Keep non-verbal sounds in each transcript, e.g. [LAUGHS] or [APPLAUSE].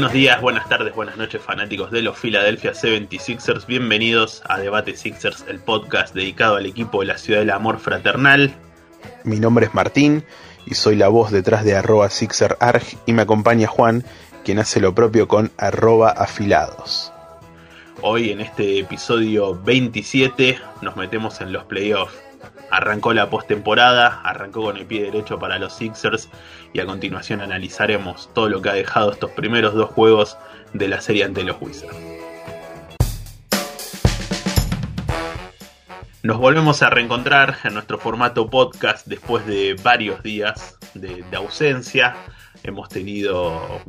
Buenos días, buenas tardes, buenas noches fanáticos de los Philadelphia 76ers. Bienvenidos a Debate Sixers, el podcast dedicado al equipo de la ciudad del amor fraternal. Mi nombre es Martín y soy la voz detrás de arroba SixerArg y me acompaña Juan, quien hace lo propio con arroba afilados. Hoy en este episodio 27 nos metemos en los playoffs. Arrancó la postemporada, arrancó con el pie derecho para los Sixers y a continuación analizaremos todo lo que ha dejado estos primeros dos juegos de la serie ante los Wizards. Nos volvemos a reencontrar en nuestro formato podcast después de varios días de, de ausencia hemos tenido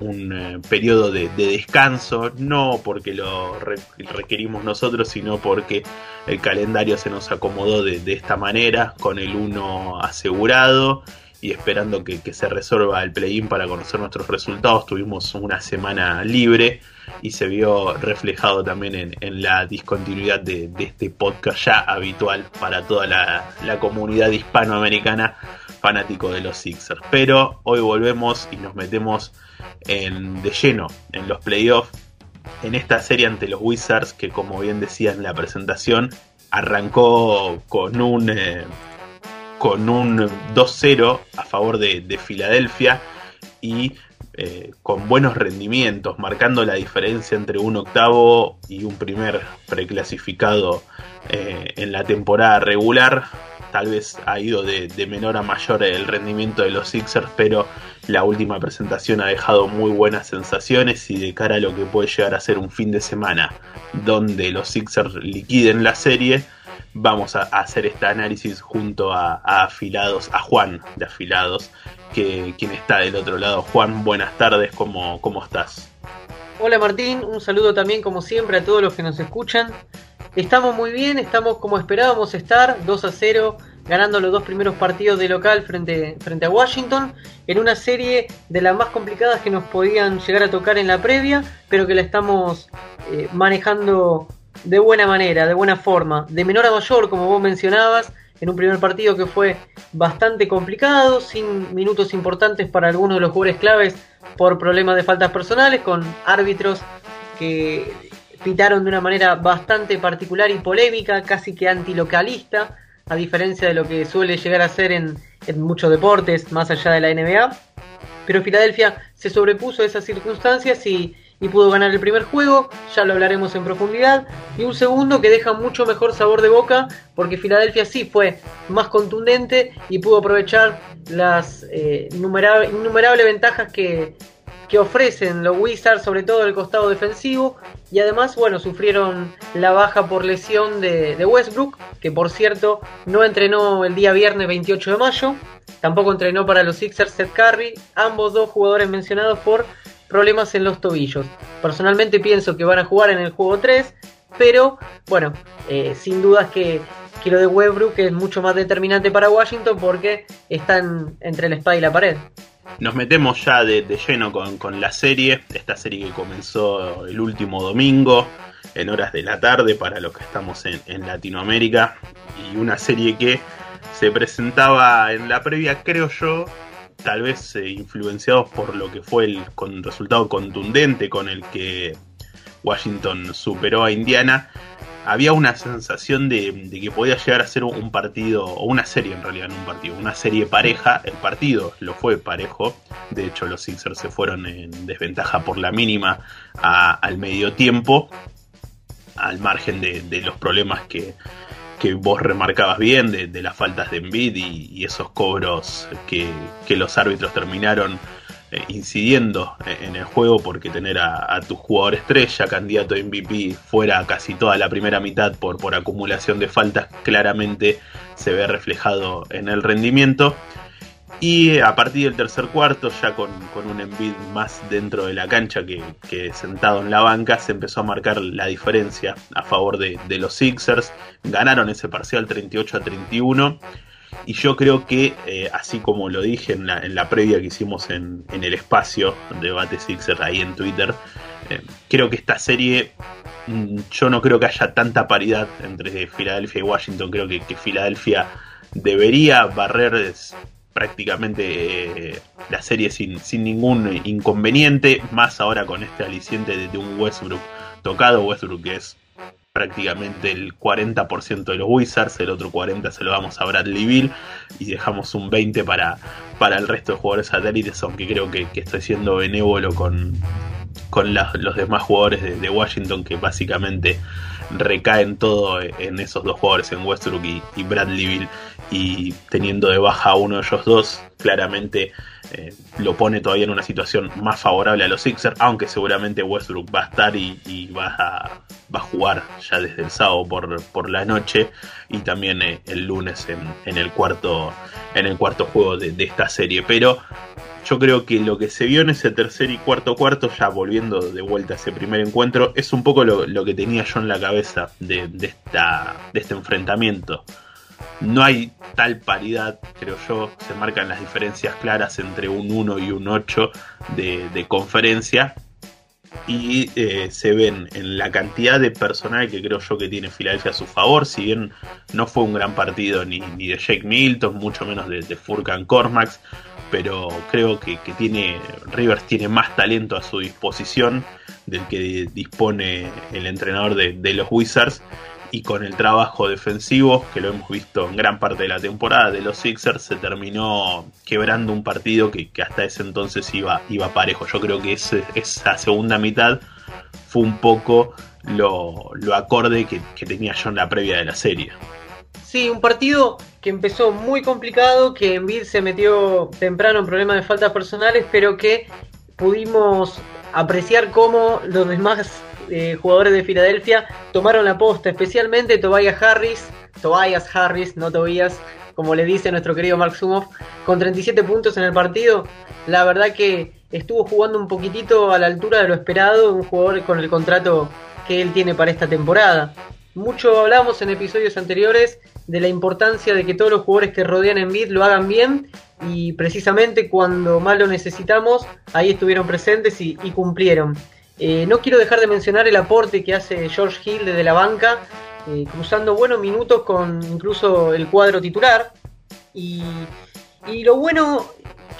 un, eh, periodo de, descanso, no porque lo requerimos nosotros, sino porque el calendario se nos acomodó de, esta manera, con el 1 asegurado y esperando que, se resuelva el play-in para conocer nuestros resultados. Tuvimos una semana libre y se vio reflejado también en, la discontinuidad de, este podcast ya habitual para toda la comunidad hispanoamericana fanático de los Sixers. Pero hoy volvemos y nos metemos de lleno en los playoffs. En esta serie ante los Wizards, que como bien decía en la presentación, arrancó con un, eh, con un 2-0 a favor de, Filadelfia y eh, con buenos rendimientos, marcando la diferencia entre un octavo y un primer preclasificado eh, en la temporada regular tal vez ha ido de, menor a mayor el rendimiento de los Sixers, pero la última presentación ha dejado muy buenas sensaciones y de cara a lo que puede llegar a ser un fin de semana donde los Sixers liquiden la serie, vamos a, hacer este análisis junto a, Afilados, a Juan de Afilados, que quien está del otro lado. Juan, buenas tardes, ¿cómo, cómo estás? Hola Martín, un saludo también como siempre a todos los que nos escuchan. Estamos muy bien, estamos como esperábamos estar, 2 a 0, ganando los dos primeros partidos de local frente, frente a Washington, en una serie de las más complicadas que nos podían llegar a tocar en la previa, pero que la estamos eh, manejando de buena manera, de buena forma, de menor a mayor, como vos mencionabas, en un primer partido que fue bastante complicado, sin minutos importantes para algunos de los jugadores claves por problemas de faltas personales, con árbitros que pitaron de una manera bastante particular y polémica, casi que antilocalista, a diferencia de lo que suele llegar a ser en, muchos deportes, más allá de la NBA. Pero Filadelfia se sobrepuso a esas circunstancias y, pudo ganar el primer juego, ya lo hablaremos en profundidad, y un segundo que deja mucho mejor sabor de boca, porque Filadelfia sí fue más contundente y pudo aprovechar las eh, innumerables ventajas que, que ofrecen los Wizards, sobre todo el costado defensivo. Y además, bueno, sufrieron la baja por lesión de, Westbrook, que por cierto no entrenó el día viernes 28 de mayo. Tampoco entrenó para los Sixers Seth Curry, ambos dos jugadores mencionados por problemas en los tobillos. Personalmente pienso que van a jugar en el juego 3, pero bueno, eh, sin dudas que, que lo de Westbrook es mucho más determinante para Washington porque están entre la espada y la pared. Nos metemos ya de, lleno con, la serie, esta serie que comenzó el último domingo en horas de la tarde para los que estamos en, Latinoamérica y una serie que se presentaba en la previa, creo yo, tal vez eh, influenciados por lo que fue el resultado contundente con el que Washington superó a Indiana había una sensación de, que podía llegar a ser un partido, o una serie en realidad, no un partido, una serie pareja. El partido lo fue parejo. De hecho, los Sixers se fueron en desventaja por la mínima al medio tiempo, al margen de, los problemas que, vos remarcabas bien, de, las faltas de Envid y, esos cobros que, que los árbitros terminaron eh, incidiendo en el juego porque tener a, tu jugador estrella, candidato a MVP, fuera casi toda la primera mitad por, por acumulación de faltas, claramente se ve reflejado en el rendimiento. Y a partir del tercer cuarto, ya con, un Embiid más dentro de la cancha que, sentado en la banca, se empezó a marcar la diferencia a favor de, de los Sixers. Ganaron ese parcial 38 a 31 y yo creo que, eh, así como lo dije en la, en la previa que hicimos en, el espacio Debate Sixer ahí en Twitter, eh, creo que esta serie, mm, yo no creo que haya tanta paridad entre Filadelfia y Washington. Creo que, Filadelfia debería barrer prácticamente eh, la serie sin, sin ningún inconveniente, más ahora con este aliciente de, de un Westbrook tocado, Westbrook que es prácticamente el 40% de los Wizards, el otro 40% se lo damos a Bradley Bill y dejamos un 20% para, para el resto de jugadores satélites, aunque creo que, estoy siendo benévolo con, con los demás jugadores de, Washington que básicamente recaen todo en esos dos jugadores, en Westbrook y, Bradley Bill, y teniendo de baja a uno de ellos dos, claramente eh, lo pone todavía en una situación más favorable a los Sixers, aunque seguramente Westbrook va a estar y, va, a, va, a, jugar ya desde el sábado por, por la noche y también eh, el lunes en, el cuarto en el cuarto juego de, esta serie. Pero yo creo que lo que se vio en ese tercer y cuarto cuarto, ya volviendo de vuelta a ese primer encuentro, es un poco lo, que tenía yo en la cabeza de, esta, de este enfrentamiento. No hay tal paridad, creo yo, se marcan las diferencias claras entre un 1 y un 8 de, conferencia. Y eh, se ven en la cantidad de personal que creo yo que tiene Filadelfia a su favor, si bien no fue un gran partido ni, de Jake Milton, mucho menos de, de Furkan Cormax, pero creo que, tiene Rivers tiene más talento a su disposición del que dispone el entrenador de, de los Wizards y con el trabajo defensivo, que lo hemos visto en gran parte de la temporada de los Sixers, se terminó quebrando un partido que, hasta ese entonces iba, iba parejo. Yo creo que esa segunda mitad fue un poco lo, acorde que, tenía yo en la previa de la serie. Sí, un partido que empezó muy complicado, que Envid se metió temprano en problemas de faltas personales, pero que pudimos apreciar cómo los demás eh, jugadores de Filadelfia tomaron la posta, especialmente Tobias Harris, Tobias Harris, no Tobias, como le dice nuestro querido Mark Sumoff, con 37 puntos en el partido. La verdad que estuvo jugando un poquitito a la altura de lo esperado, un jugador con el contrato que él tiene para esta temporada. Mucho hablamos en episodios anteriores de la importancia de que todos los jugadores que rodean en Bid lo hagan bien y precisamente cuando más lo necesitamos, ahí estuvieron presentes y cumplieron. Eh, no quiero dejar de mencionar el aporte que hace George Hill desde la banca, eh, cruzando buenos minutos con incluso el cuadro titular. Y, lo bueno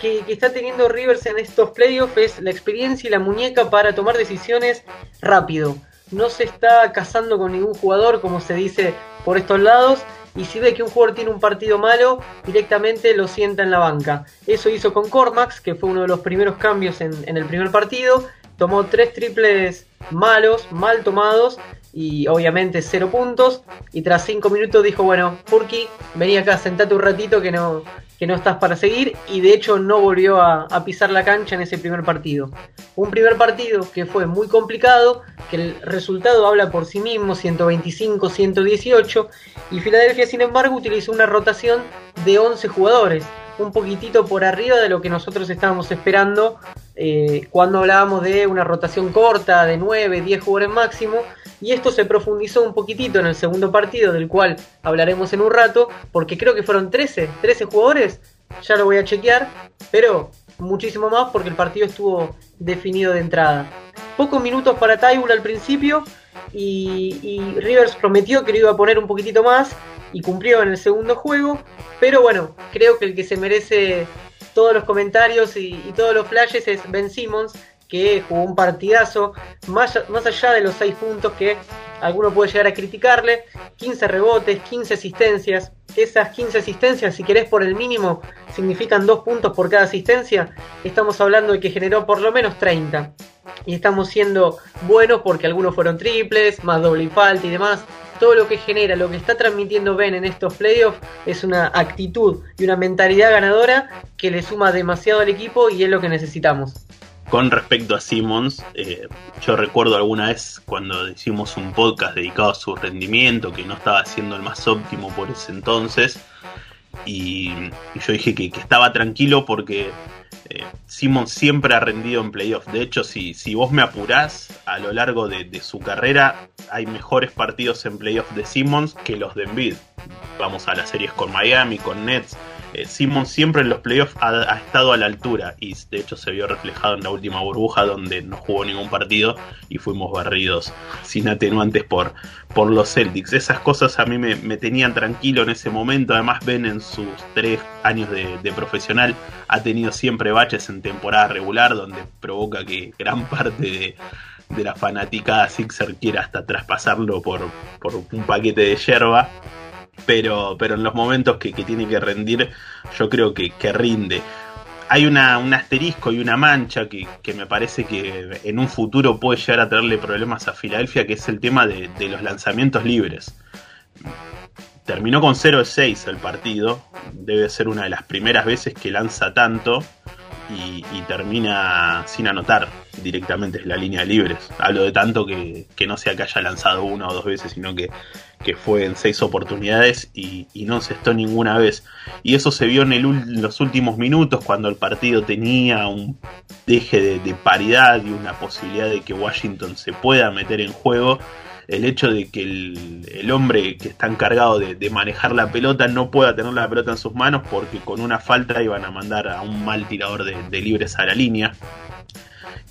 que, está teniendo Rivers en estos playoffs es la experiencia y la muñeca para tomar decisiones rápido. No se está casando con ningún jugador, como se dice por estos lados, y si ve que un jugador tiene un partido malo, directamente lo sienta en la banca. Eso hizo con Cormax, que fue uno de los primeros cambios en el primer partido, tomó tres triples malos, mal tomados y obviamente cero puntos. Y tras cinco minutos dijo, bueno, Furky, vení acá, sentate un ratito que no, que no estás para seguir. Y de hecho no volvió a, pisar la cancha en ese primer partido. Un primer partido que fue muy complicado, que el resultado habla por sí mismo, 125-118. Y Filadelfia, sin embargo, utilizó una rotación de 11 jugadores un poquitito por arriba de lo que nosotros estábamos esperando eh, cuando hablábamos de una rotación corta de 9, 10 jugadores máximo. Y esto se profundizó un poquitito en el segundo partido, del cual hablaremos en un rato, porque creo que fueron 13, 13 jugadores, ya lo voy a chequear, pero muchísimo más porque el partido estuvo definido de entrada. Pocos minutos para Taibul al principio y, y Rivers prometió que lo iba a poner un poquitito más y cumplió en el segundo juego. Pero bueno, creo que el que se merece todos los comentarios y, todos los flashes es Ben Simmons, que jugó un partidazo, más, más allá de los 6 puntos que alguno puede llegar a criticarle, 15 rebotes, 15 asistencias. Esas 15 asistencias, si querés por el mínimo, significan 2 puntos por cada asistencia. Estamos hablando de que generó por lo menos 30. Y estamos siendo buenos porque algunos fueron triples, más doble y falta y demás todo lo que genera, lo que está transmitiendo Ben en estos playoffs es una actitud y una mentalidad ganadora que le suma demasiado al equipo y es lo que necesitamos. Con respecto a Simmons, eh, yo recuerdo alguna vez cuando hicimos un podcast dedicado a su rendimiento, que no estaba siendo el más óptimo por ese entonces, y, yo dije que, estaba tranquilo porque eh, Simon siempre ha rendido en playoffs. De hecho, si, si vos me apurás a lo largo de, su carrera, hay mejores partidos en playoffs de Simmons que los de Embiid. Vamos a las series con Miami, con Nets, eh, Simmons siempre en los playoffs ha, estado a la altura y de hecho se vio reflejado en la última burbuja donde no jugó ningún partido y fuimos barridos sin atenuantes por, por los Celtics. Esas cosas a mí me, tenían tranquilo en ese momento. Además, Ben en sus tres años de, profesional ha tenido siempre baches en temporada regular donde provoca que gran parte de, de la fanaticada Sixer quiera hasta traspasarlo por, por un paquete de yerba pero, pero en los momentos que, tiene que rendir, yo creo que, rinde. Hay un asterisco y una mancha que, me parece que en un futuro puede llegar a traerle problemas a Filadelfia, que es el tema de, los lanzamientos libres. Terminó con 0 de 6 el partido, debe ser una de las primeras veces que lanza tanto y, termina sin anotar directamente en la línea de libres. Hablo de tanto que, que no sea que haya lanzado una o dos veces, sino que que fue en seis oportunidades y, no se encestó ninguna vez. Y eso se vio en, los últimos minutos cuando el partido tenía un deje de, paridad y una posibilidad de que Washington se pueda meter en juego. El hecho de que el, hombre que está encargado de, manejar la pelota no pueda tener la pelota en sus manos porque con una falta iban a mandar a un mal tirador de, libres a la línea.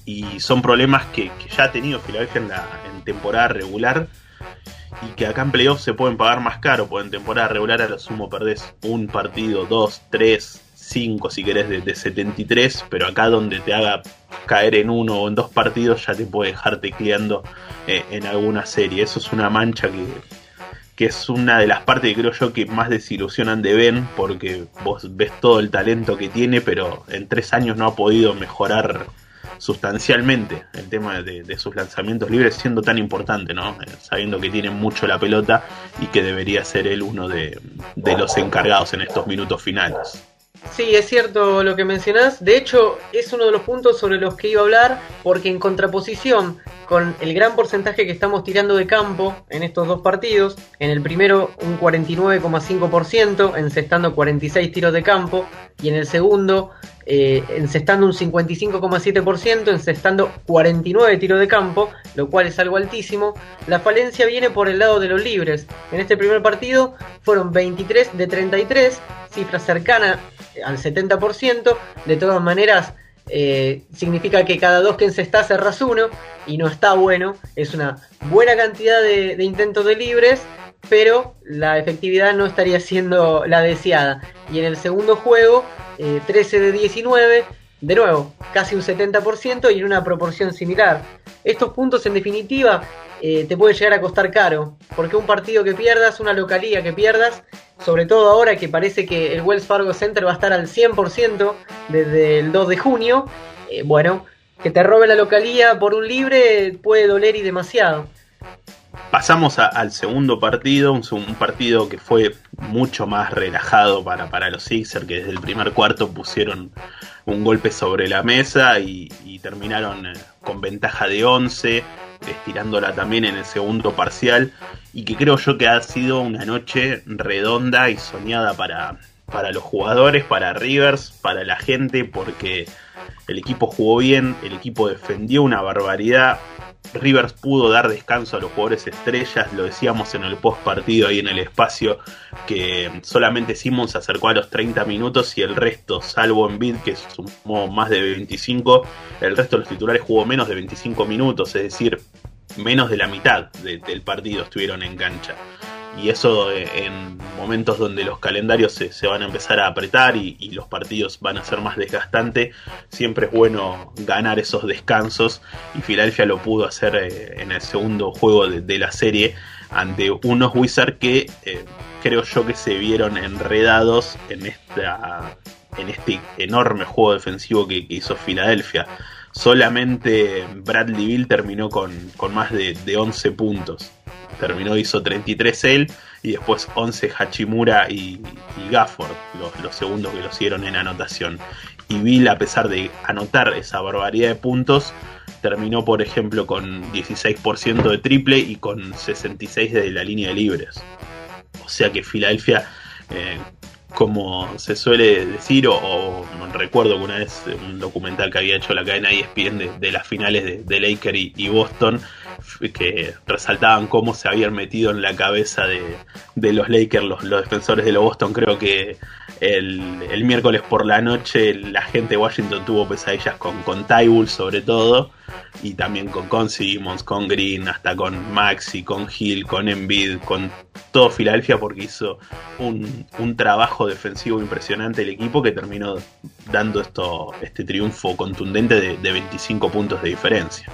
Y son problemas que, ya ha tenido Filadelfia en, en temporada regular y que acá en playoffs se pueden pagar más caro, porque en temporada regular a lo sumo perdés un partido, dos, tres, cinco si querés de, 73, pero acá donde te haga caer en uno o en dos partidos ya te puede dejar tecleando eh, en alguna serie. Eso es una mancha que, que es una de las partes que creo yo que más desilusionan de Ben, porque vos ves todo el talento que tiene, pero en tres años no ha podido mejorar sustancialmente el tema de, sus lanzamientos libres siendo tan importante, ¿no? Eh, sabiendo que tiene mucho la pelota y que debería ser él uno de, de los encargados en estos minutos finales. Sí, es cierto lo que mencionás. De hecho, es uno de los puntos sobre los que iba a hablar, porque en contraposición con el gran porcentaje que estamos tirando de campo en estos dos partidos, en el primero un 49,5%, encestando 46 tiros de campo, y en el segundo eh, encestando un 55,7%, encestando 49 tiros de campo, lo cual es algo altísimo. La falencia viene por el lado de los libres. En este primer partido fueron 23 de 33, cifra cercana al 70%. De todas maneras, eh, significa que cada dos que encestás cerras uno y no está bueno. Es una buena cantidad de, intentos de libres, pero la efectividad no estaría siendo la deseada. Y en el segundo juego 13 eh, de 19, de nuevo, casi un 70% y en una proporción similar. Estos puntos en definitiva eh, te puede llegar a costar caro, porque un partido que pierdas, una localía que pierdas, sobre todo ahora que parece que el Wells Fargo Center va a estar al 100% desde el 2 de junio, eh, bueno, que te robe la localía por un libre puede doler y demasiado. Pasamos al segundo partido, un, partido que fue mucho más relajado para, para los Sixers, que desde el primer cuarto pusieron un golpe sobre la mesa y, terminaron eh, con ventaja de 11, estirándola también en el segundo parcial, y que creo yo que ha sido una noche redonda y soñada para, para los jugadores, para Rivers, para la gente, porque el equipo jugó bien, el equipo defendió una barbaridad, Rivers pudo dar descanso a los jugadores estrellas, lo decíamos en el post partido ahí en el espacio, que solamente Simmons acercó a los 30 minutos y el resto, salvo en Bid que sumó más de 25, el resto de los titulares jugó menos de 25 minutos, es decir, menos de la mitad del partido estuvieron en cancha y eso eh, en momentos donde los calendarios se, van a empezar a apretar y, los partidos van a ser más desgastantes, siempre es bueno ganar esos descansos y Filadelfia lo pudo hacer eh, en el segundo juego de, la serie ante unos Wizards que eh, creo yo que se vieron enredados en, esta, en este enorme juego defensivo que, hizo Filadelfia. Solamente Bradley Bill terminó con, más de, de 11 puntos terminó, hizo 33 él y después 11 Hachimura y, Gafford, los, segundos que lo hicieron en anotación. Y Bill, a pesar de anotar esa barbaridad de puntos, terminó, por ejemplo, con 16% de triple y con 66 de la línea de libres. O sea que Filadelfia, eh, como se suele decir, o, recuerdo que una vez un documental que había hecho la cadena ESPN de, de las finales de, de Laker y Boston, que resaltaban cómo se habían metido en la cabeza de, los Lakers, los, defensores de los Boston, creo que el, miércoles por la noche la gente de Washington tuvo pesadillas con, con sobre todo y también con, con Simmons, con Green, hasta con Maxi, con Hill, con Embiid, con todo Filadelfia porque hizo un, trabajo defensivo impresionante el equipo que terminó dando esto, este triunfo contundente de, de 25 puntos de diferencia.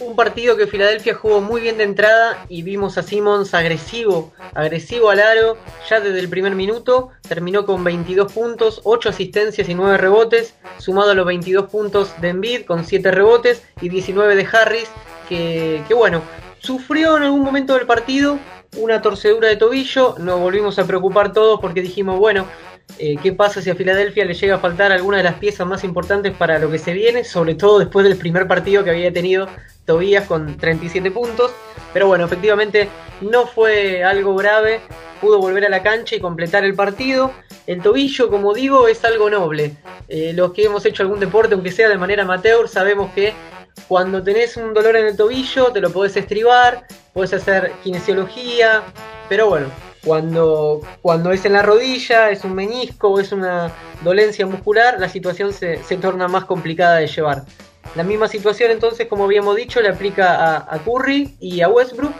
Un partido que Filadelfia jugó muy bien de entrada y vimos a Simmons agresivo, agresivo al aro ya desde el primer minuto. Terminó con 22 puntos, 8 asistencias y 9 rebotes, sumado a los 22 puntos de Embiid con 7 rebotes y 19 de Harris, que, bueno, sufrió en algún momento del partido una torcedura de tobillo. Nos volvimos a preocupar todos porque dijimos, bueno, eh, qué pasa si a Filadelfia le llega a faltar alguna de las piezas más importantes para lo que se viene, sobre todo después del primer partido que había tenido Tobías con 37 puntos. Pero bueno, efectivamente no fue algo grave, pudo volver a la cancha y completar el partido. El tobillo, como digo, es algo noble. Eh, los que hemos hecho algún deporte, aunque sea de manera amateur, sabemos que cuando tenés un dolor en el tobillo te lo podés estribar, puedes hacer kinesiología, pero bueno, cuando, cuando es en la rodilla, es un menisco es una dolencia muscular, la situación se, torna más complicada de llevar. La misma situación entonces, como habíamos dicho, le aplica a, Curry y a Westbrook,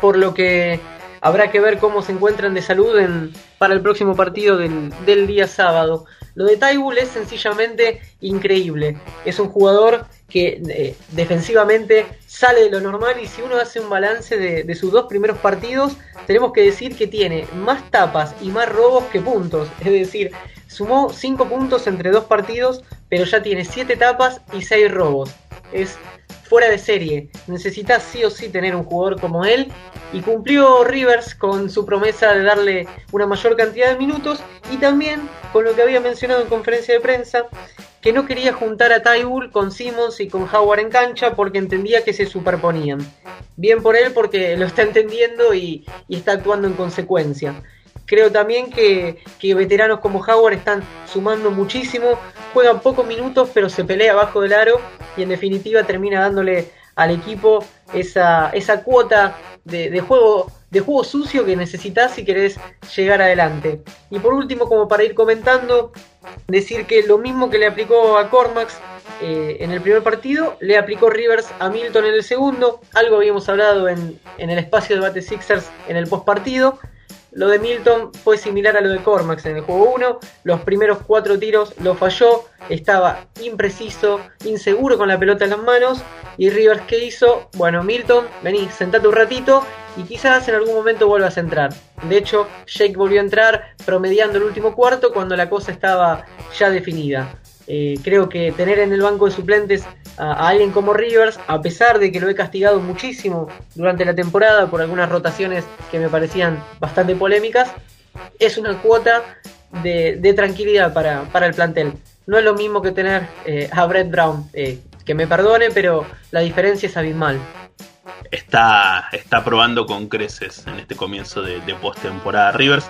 por lo que habrá que ver cómo se encuentran de salud en, para el próximo partido del, del día sábado. Lo de Tybull es sencillamente increíble. Es un jugador que eh, defensivamente sale de lo normal y si uno hace un balance de, sus dos primeros partidos, tenemos que decir que tiene más tapas y más robos que puntos. [LAUGHS] Es decir, sumó 5 puntos entre dos partidos, pero ya tiene 7 tapas y 6 robos. Es fuera de serie. Necesita sí o sí tener un jugador como él. Y cumplió Rivers con su promesa de darle una mayor cantidad de minutos. Y también con lo que había mencionado en conferencia de prensa, que no quería juntar a Tybull con Simmons y con Howard en cancha porque entendía que se superponían. Bien por él porque lo está entendiendo y, está actuando en consecuencia. Creo también que, veteranos como Howard están sumando muchísimo, juegan pocos minutos pero se pelea abajo del aro y en definitiva termina dándole al equipo esa, esa cuota de, juego de juego sucio que necesitas si querés llegar adelante. Y por último, como para ir comentando, decir que lo mismo que le aplicó a Cormax eh, en el primer partido, le aplicó Rivers a Milton en el segundo. Algo habíamos hablado en, en el espacio de debate Sixers en el post partido. Lo de Milton fue similar a lo de Cormax en el juego 1. Los primeros cuatro tiros lo falló, estaba impreciso, inseguro con la pelota en las manos. Y Rivers, ¿qué hizo? Bueno, Milton, vení, sentate un ratito y quizás en algún momento vuelvas a entrar. De hecho, Jake volvió a entrar promediando el último cuarto cuando la cosa estaba ya definida. Eh, creo que tener en el banco de suplentes a, alguien como Rivers, a pesar de que lo he castigado muchísimo durante la temporada por algunas rotaciones que me parecían bastante polémicas, es una cuota de, tranquilidad para, el plantel. No es lo mismo que tener eh, a Brett Brown, eh, que me perdone, pero la diferencia es abismal. Está, está probando con creces en este comienzo de, de postemporada Rivers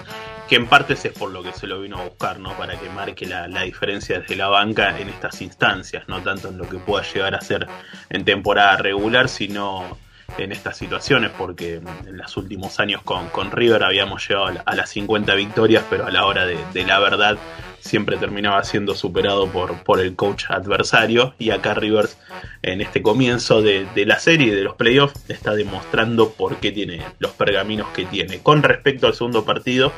que en parte es por lo que se lo vino a buscar, ¿no? Para que marque la, diferencia desde la banca en estas instancias, no tanto en lo que pueda llegar a ser en temporada regular, sino en estas situaciones, porque en los últimos años con, con River habíamos llegado a las 50 victorias, pero a la hora de, la verdad siempre terminaba siendo superado por, por el coach adversario y acá Rivers en este comienzo de, la serie de los playoffs está demostrando por qué tiene los pergaminos que tiene. Con respecto al segundo partido,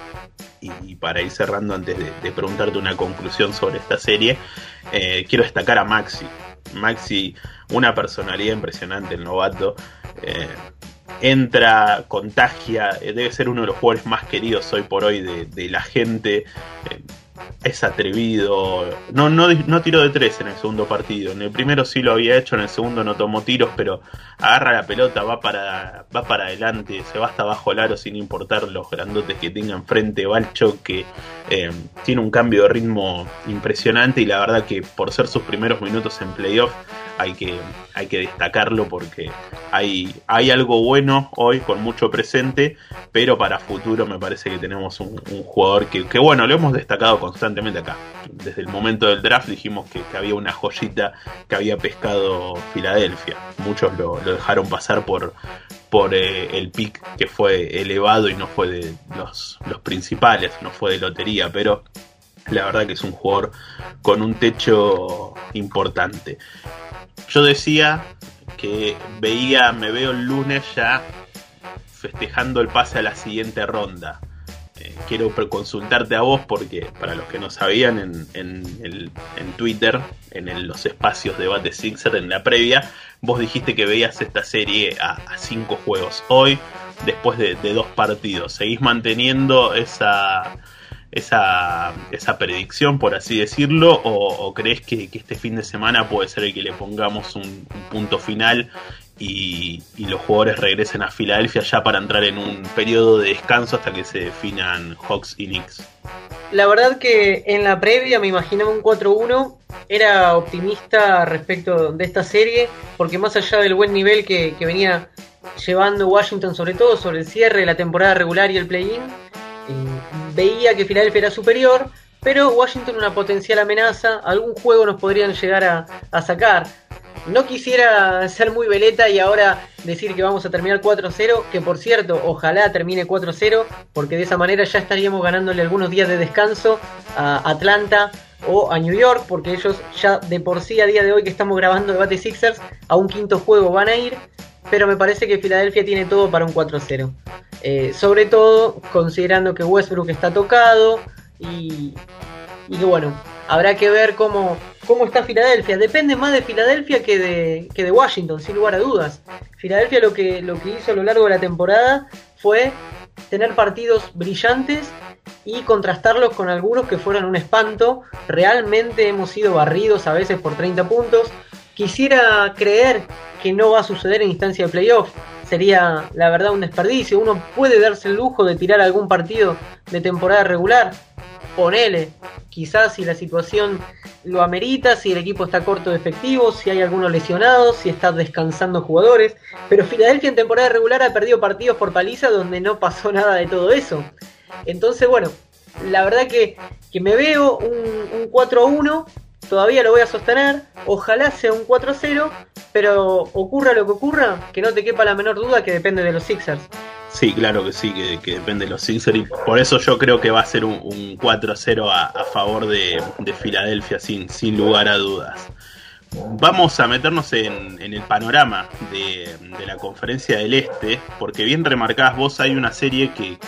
y, para ir cerrando antes de, preguntarte una conclusión sobre esta serie, eh, quiero destacar a Maxi. Maxi, una personalidad impresionante, el novato. Eh, entra, contagia, eh, debe ser uno de los jugadores más queridos hoy por hoy de, la gente es atrevido. No, no, no tiró de tres en el segundo partido. En el primero sí lo había hecho, en el segundo no tomó tiros, pero agarra la pelota, va para, va para adelante, se va hasta abajo el aro sin importar los grandotes que tenga enfrente, va al choque. Eh, tiene un cambio de ritmo impresionante y la verdad que por ser sus primeros minutos en playoff hay que, hay que destacarlo porque hay, hay algo bueno hoy con mucho presente, pero para futuro me parece que tenemos un, jugador que, que, bueno, lo hemos destacado constantemente acá. Desde el momento del draft dijimos que, había una joyita que había pescado Filadelfia. Muchos lo, dejaron pasar por, por eh, el pick que fue elevado y no fue de los, los principales, no fue de lotería, pero la verdad que es un jugador con un techo importante. Yo decía que veía, me veo el lunes ya festejando el pase a la siguiente ronda. Eh, quiero consultarte a vos porque para los que no sabían en, en, Twitter, en los espacios de Debate Sixer, en la previa, vos dijiste que veías esta serie a, cinco juegos. Hoy, después de dos partidos, ¿seguís manteniendo esa esa, esa predicción, por así decirlo, o, crees que, este fin de semana puede ser el que le pongamos un, punto final y, los jugadores regresen a Filadelfia ya para entrar en un periodo de descanso hasta que se definan Hawks y Knicks? La verdad que en la previa me imaginaba un 4-1, era optimista respecto de esta serie, porque más allá del buen nivel que, venía llevando Washington, sobre todo sobre el cierre de la temporada regular y el play-in, veía que Filadelfia era superior, pero Washington una potencial amenaza, algún juego nos podrían llegar a, sacar. No quisiera ser muy veleta y ahora decir que vamos a terminar 4-0, que por cierto, ojalá termine 4-0, porque de esa manera ya estaríamos ganándole algunos días de descanso a Atlanta o a New York, porque ellos ya de por sí a día de hoy que estamos grabando debate Sixers, a un quinto juego van a ir, pero me parece que Filadelfia tiene todo para un 4-0. Eh, sobre todo considerando que Westbrook está tocado y, que bueno, habrá que ver cómo, cómo está Filadelfia. Depende más de Filadelfia que de, que de Washington, sin lugar a dudas. Filadelfia lo que, lo que hizo a lo largo de la temporada fue tener partidos brillantes y contrastarlos con algunos que fueron un espanto. Realmente hemos sido barridos a veces por 30 puntos. Quisiera creer que no va a suceder en instancia de playoff sería la verdad un desperdicio. Uno puede darse el lujo de tirar algún partido de temporada regular. Ponele, quizás si la situación lo amerita, si el equipo está corto de efectivos, si hay algunos lesionados, si está descansando jugadores. Pero Filadelfia en temporada regular ha perdido partidos por paliza donde no pasó [LAUGHS] nada de todo eso. Entonces, bueno, la verdad que, me veo un, un 4-1 todavía lo voy a sostener. Ojalá sea un 4-0, pero ocurra lo que ocurra, que no te quepa la menor duda que depende de los Sixers. Sí, claro que sí, que, depende de los Sixers. Y por eso yo creo que va a ser un, 4-0 a, favor de, Filadelfia, sin, sin lugar a dudas. Vamos a meternos en, el panorama de, la conferencia del Este, porque bien remarcás vos, hay una serie que,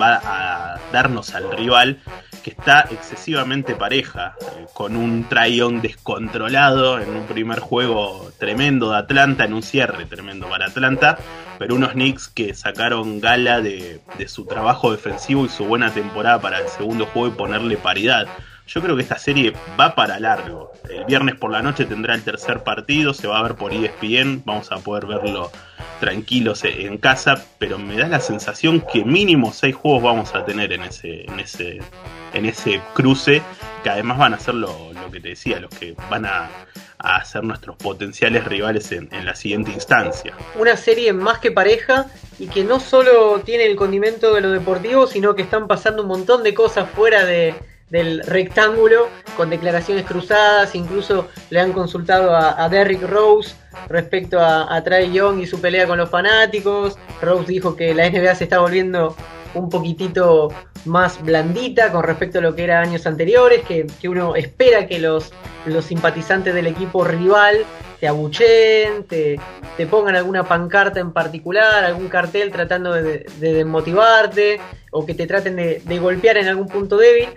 va a darnos al rival que está excesivamente pareja, eh, con un tryon descontrolado en un primer juego tremendo de Atlanta, en un cierre tremendo para Atlanta, pero unos Knicks que sacaron gala de, de su trabajo defensivo y su buena temporada para el segundo juego y ponerle paridad. Yo creo que esta serie va para largo. El viernes por la noche tendrá el tercer partido, se va a ver por ESPN, vamos a poder verlo tranquilos en casa, pero me da la sensación que mínimo seis juegos vamos a tener en ese, en ese, en ese cruce, que además van a ser lo, que te decía, los que van a, a ser nuestros potenciales rivales en, en, la siguiente instancia. Una serie más que pareja y que no solo tiene el condimento de lo deportivo, sino que están pasando un montón de cosas fuera de del rectángulo con declaraciones cruzadas, incluso le han consultado a, Derrick Rose respecto a, a Trae Young y su pelea con los fanáticos. Rose dijo que la NBA se está volviendo un poquitito más blandita con respecto a lo que era años anteriores, que, uno espera que los, los simpatizantes del equipo rival te abucheen, te, te, pongan alguna pancarta en particular, algún cartel tratando de, desmotivarte o que te traten de, de, golpear en algún punto débil.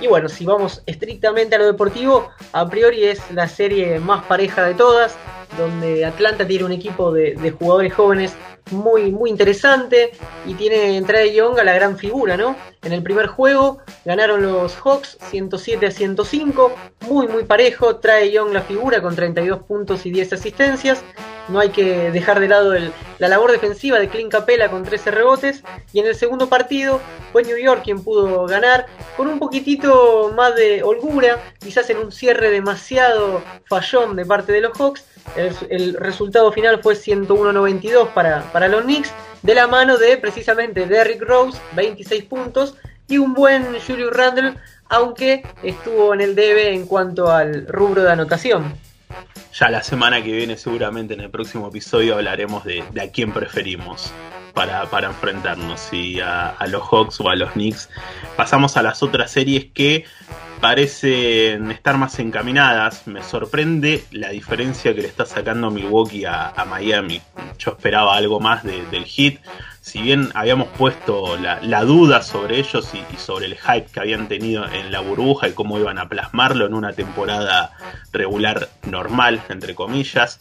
Y, bueno, si vamos estrictamente a lo deportivo, a priori es la serie más pareja de todas, donde Atlanta tiene un equipo de, jugadores jóvenes muy, muy interesante y tiene en Trae Young a la gran figura, ¿no? En el primer juego ganaron los Hawks 107 a 105, muy, muy parejo. Trae Young la figura con 32 puntos y 10 asistencias. No hay que dejar de lado la labor defensiva de Clint Capella con 13 rebotes. Y en el segundo partido fue New York quien pudo ganar con un poquitito más de holgura, quizás en un cierre demasiado fallón de parte de los Hawks. El, resultado final fue 101-92 para, para los Knicks, de la mano de precisamente Derrick Rose, 26 puntos, y un buen Julius Randle, aunque estuvo en el debe en cuanto al rubro de anotación. Ya la semana que viene, seguramente en el próximo episodio, hablaremos de, a quién preferimos para, enfrentarnos, si a, a, los Hawks o a los Knicks. Pasamos a las otras series que parecen estar más encaminadas. Me sorprende la diferencia que le está sacando Milwaukee a, Miami. Yo esperaba algo más del hit. Si bien habíamos puesto la, duda sobre ellos y, sobre el hype que habían tenido en la burbuja y cómo iban a plasmarlo en una temporada regular normal, entre comillas.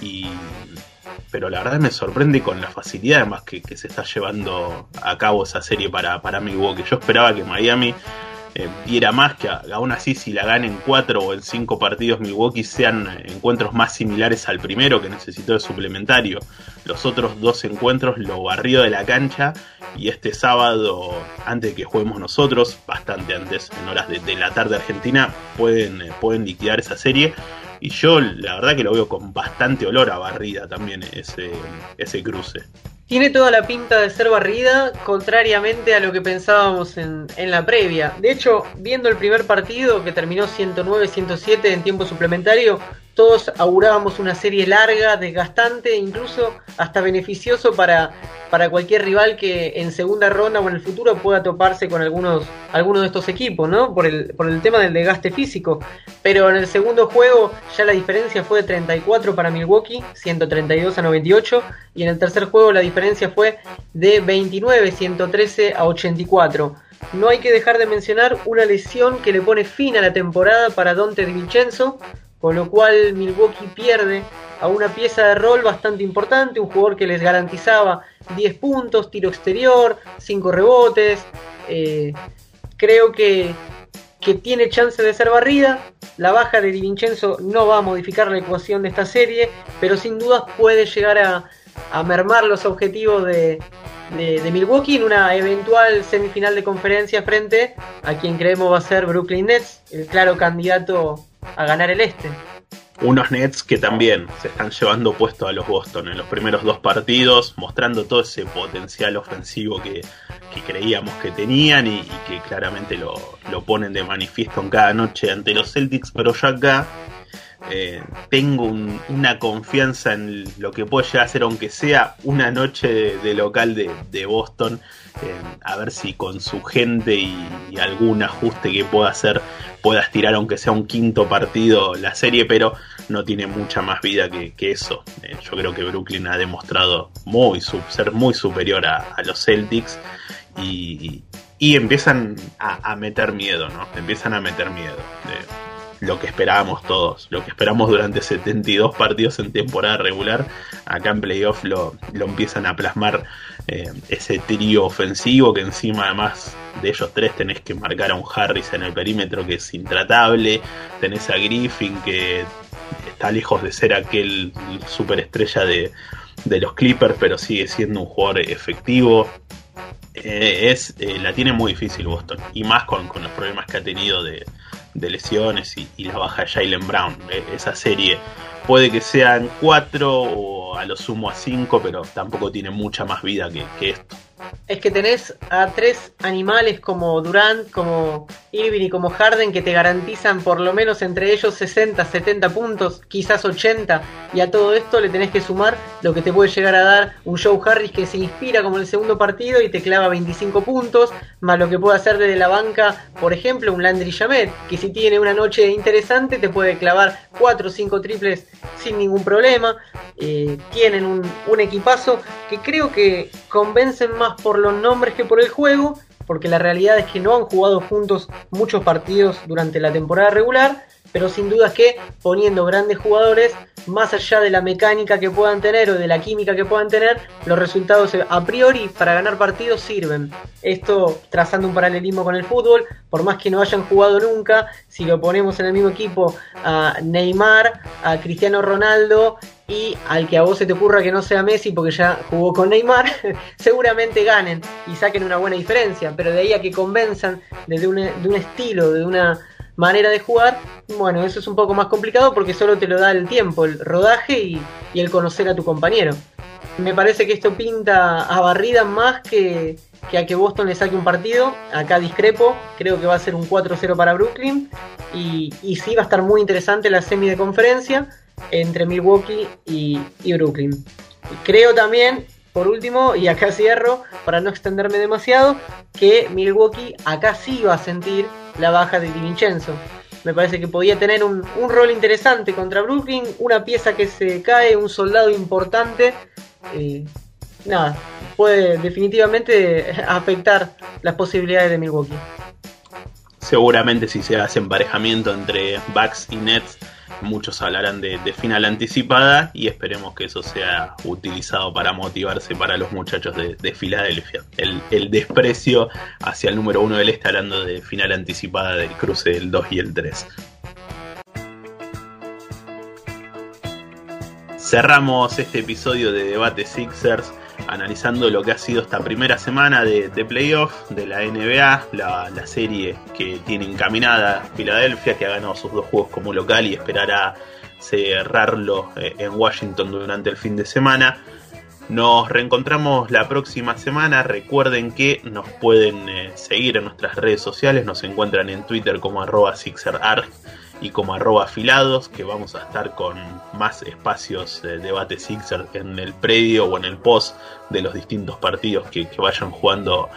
Y, pero la verdad me sorprende con la facilidad además que, se está llevando a cabo esa serie para, para Milwaukee. Yo esperaba que Miami eh, diera más, que aún así si la gana en cuatro o en cinco partidos Milwaukee sean encuentros más similares al primero que necesitó de suplementario. Los otros dos encuentros lo barrió de la cancha y este sábado, antes de que juguemos nosotros, bastante antes, en horas de, la tarde argentina, pueden, eh, pueden liquidar esa serie. Y yo la verdad que lo veo con bastante olor a barrida también ese, ese cruce. Tiene toda la pinta de ser barrida, contrariamente a lo que pensábamos en, en la previa. De hecho, viendo el primer partido, que terminó 109-107 en tiempo suplementario, todos augurábamos una serie larga, desgastante, incluso hasta beneficioso para, para cualquier rival que en segunda ronda o en el futuro pueda toparse con algunos, algunos de estos equipos, ¿no? Por el, por el tema del desgaste físico. Pero en el segundo juego ya la diferencia fue de 34 para Milwaukee, 132 a 98. Y en el tercer juego la diferencia fue de 29, 113 a 84. No hay que dejar de mencionar una lesión que le pone fin a la temporada para Dante Di Vincenzo, con lo cual Milwaukee pierde a una pieza de rol bastante importante, un jugador que les garantizaba 10 puntos, tiro exterior, 5 rebotes. Eh, creo que, que, tiene chance de ser barrida. La baja de Di Vincenzo no va a modificar la ecuación de esta serie, pero sin dudas puede llegar a, a mermar los objetivos de, de, de, Milwaukee en una eventual semifinal de conferencia frente a quien creemos va a ser Brooklyn Nets, el claro candidato a ganar el este. Unos Nets que también se están llevando puesto a los Boston en los primeros dos partidos, mostrando todo ese potencial ofensivo que, creíamos que tenían y, que claramente lo, lo, ponen de manifiesto en cada noche ante los Celtics, pero ya acá eh, tengo una confianza en lo que puede llegar a ser, aunque sea una noche de, local de, Boston, eh, a ver si con su gente y, algún ajuste que pueda hacer pueda estirar, aunque sea un quinto partido, la serie, pero no tiene mucha más vida que, eso. Eh, yo creo que Brooklyn ha demostrado muy, ser muy superior a, los Celtics y, empiezan a, a, meter miedo, ¿no? Empiezan a meter miedo lo que esperábamos todos, lo que esperamos durante 72 partidos en temporada regular, acá en playoff lo, lo empiezan a plasmar eh, ese trío ofensivo que encima además de ellos tres tenés que marcar a un Harris en el perímetro que es intratable, tenés a Griffin que está lejos de ser aquel superestrella de, de los Clippers, pero sigue siendo un jugador efectivo. Eh, es, eh, la tiene muy difícil Boston, y más con, con los problemas que ha tenido de, de lesiones y, la baja de Jalen Brown. E, esa serie puede que sean cuatro o a lo sumo a cinco, pero tampoco tiene mucha más vida que esto es que tenés a tres animales como Durant, como Irving y como Harden que te garantizan por lo menos entre ellos 60, 70 puntos, quizás 80, y a todo esto le tenés que sumar lo que te puede llegar a dar un Joe Harris que se inspira como en el segundo partido y te clava 25 puntos, más lo que puede hacer desde la banca, por ejemplo, un Landry Jamet, que si tiene una noche interesante te puede clavar 4 o 5 triples sin ningún problema. Eh, tienen un, un equipazo que creo que convencen más por los nombres que por el juego, porque la realidad es que no han jugado juntos muchos partidos durante la temporada regular, pero sin duda que poniendo grandes jugadores, más allá de la mecánica que puedan tener o de la química que puedan tener, los resultados a priori para ganar partidos sirven. Esto trazando un paralelismo con el fútbol, por más que no hayan jugado nunca, si lo ponemos en el mismo equipo a Neymar, a Cristiano Ronaldo y al que a vos se te ocurra que no sea Messi porque ya jugó con Neymar, [LAUGHS] seguramente ganen y saquen una buena diferencia, pero de ahí a que convenzan de un, de un estilo, de una manera de jugar, bueno, eso es un poco más complicado porque solo te lo da el tiempo, el rodaje y, el conocer a tu compañero. Me parece que esto pinta a barrida más que, que, a que Boston le saque un partido. Acá discrepo, creo que va a ser un 4-0 para Brooklyn. Y, sí va a estar muy interesante la semi de conferencia entre Milwaukee y, y Brooklyn. Creo también, por último, y acá cierro, para no extenderme demasiado, que Milwaukee acá sí va a sentir la baja de Vincenzo. Me parece que podía tener un, rol interesante contra Brooklyn, una pieza que se cae, un soldado importante. Eh, nada, puede definitivamente [LAUGHS] afectar las posibilidades de Milwaukee. Seguramente si se hace emparejamiento entre Bucks y Nets muchos hablarán de, final anticipada y esperemos que eso sea utilizado para motivarse para los muchachos de, Filadelfia. El, desprecio hacia el número uno del este hablando de final anticipada del cruce del 2 y el 3. Cerramos este episodio de Debate Sixers analizando lo que ha sido esta primera semana de, playoff de la NBA, la, serie que tiene encaminada Filadelfia, que ha ganado sus dos juegos como local y esperará cerrarlo eh, en Washington durante el fin de semana. Nos reencontramos la próxima semana. Recuerden que nos pueden eh, seguir en nuestras redes sociales. Nos encuentran en Twitter como arroba SixerArg y como arroba afilados, que vamos a estar con más espacios de debate Sixer en el predio o en el post de los distintos partidos que, vayan jugando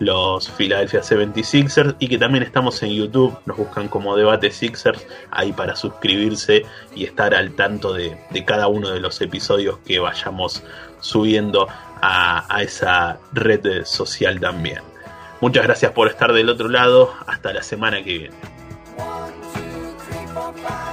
los Philadelphia 76ers y que también estamos en YouTube, nos buscan como Debate Sixers ahí para suscribirse y estar al tanto de, cada uno de los episodios que vayamos subiendo a, a esa red social también. Muchas gracias por estar del otro lado, hasta la semana que viene. Bye.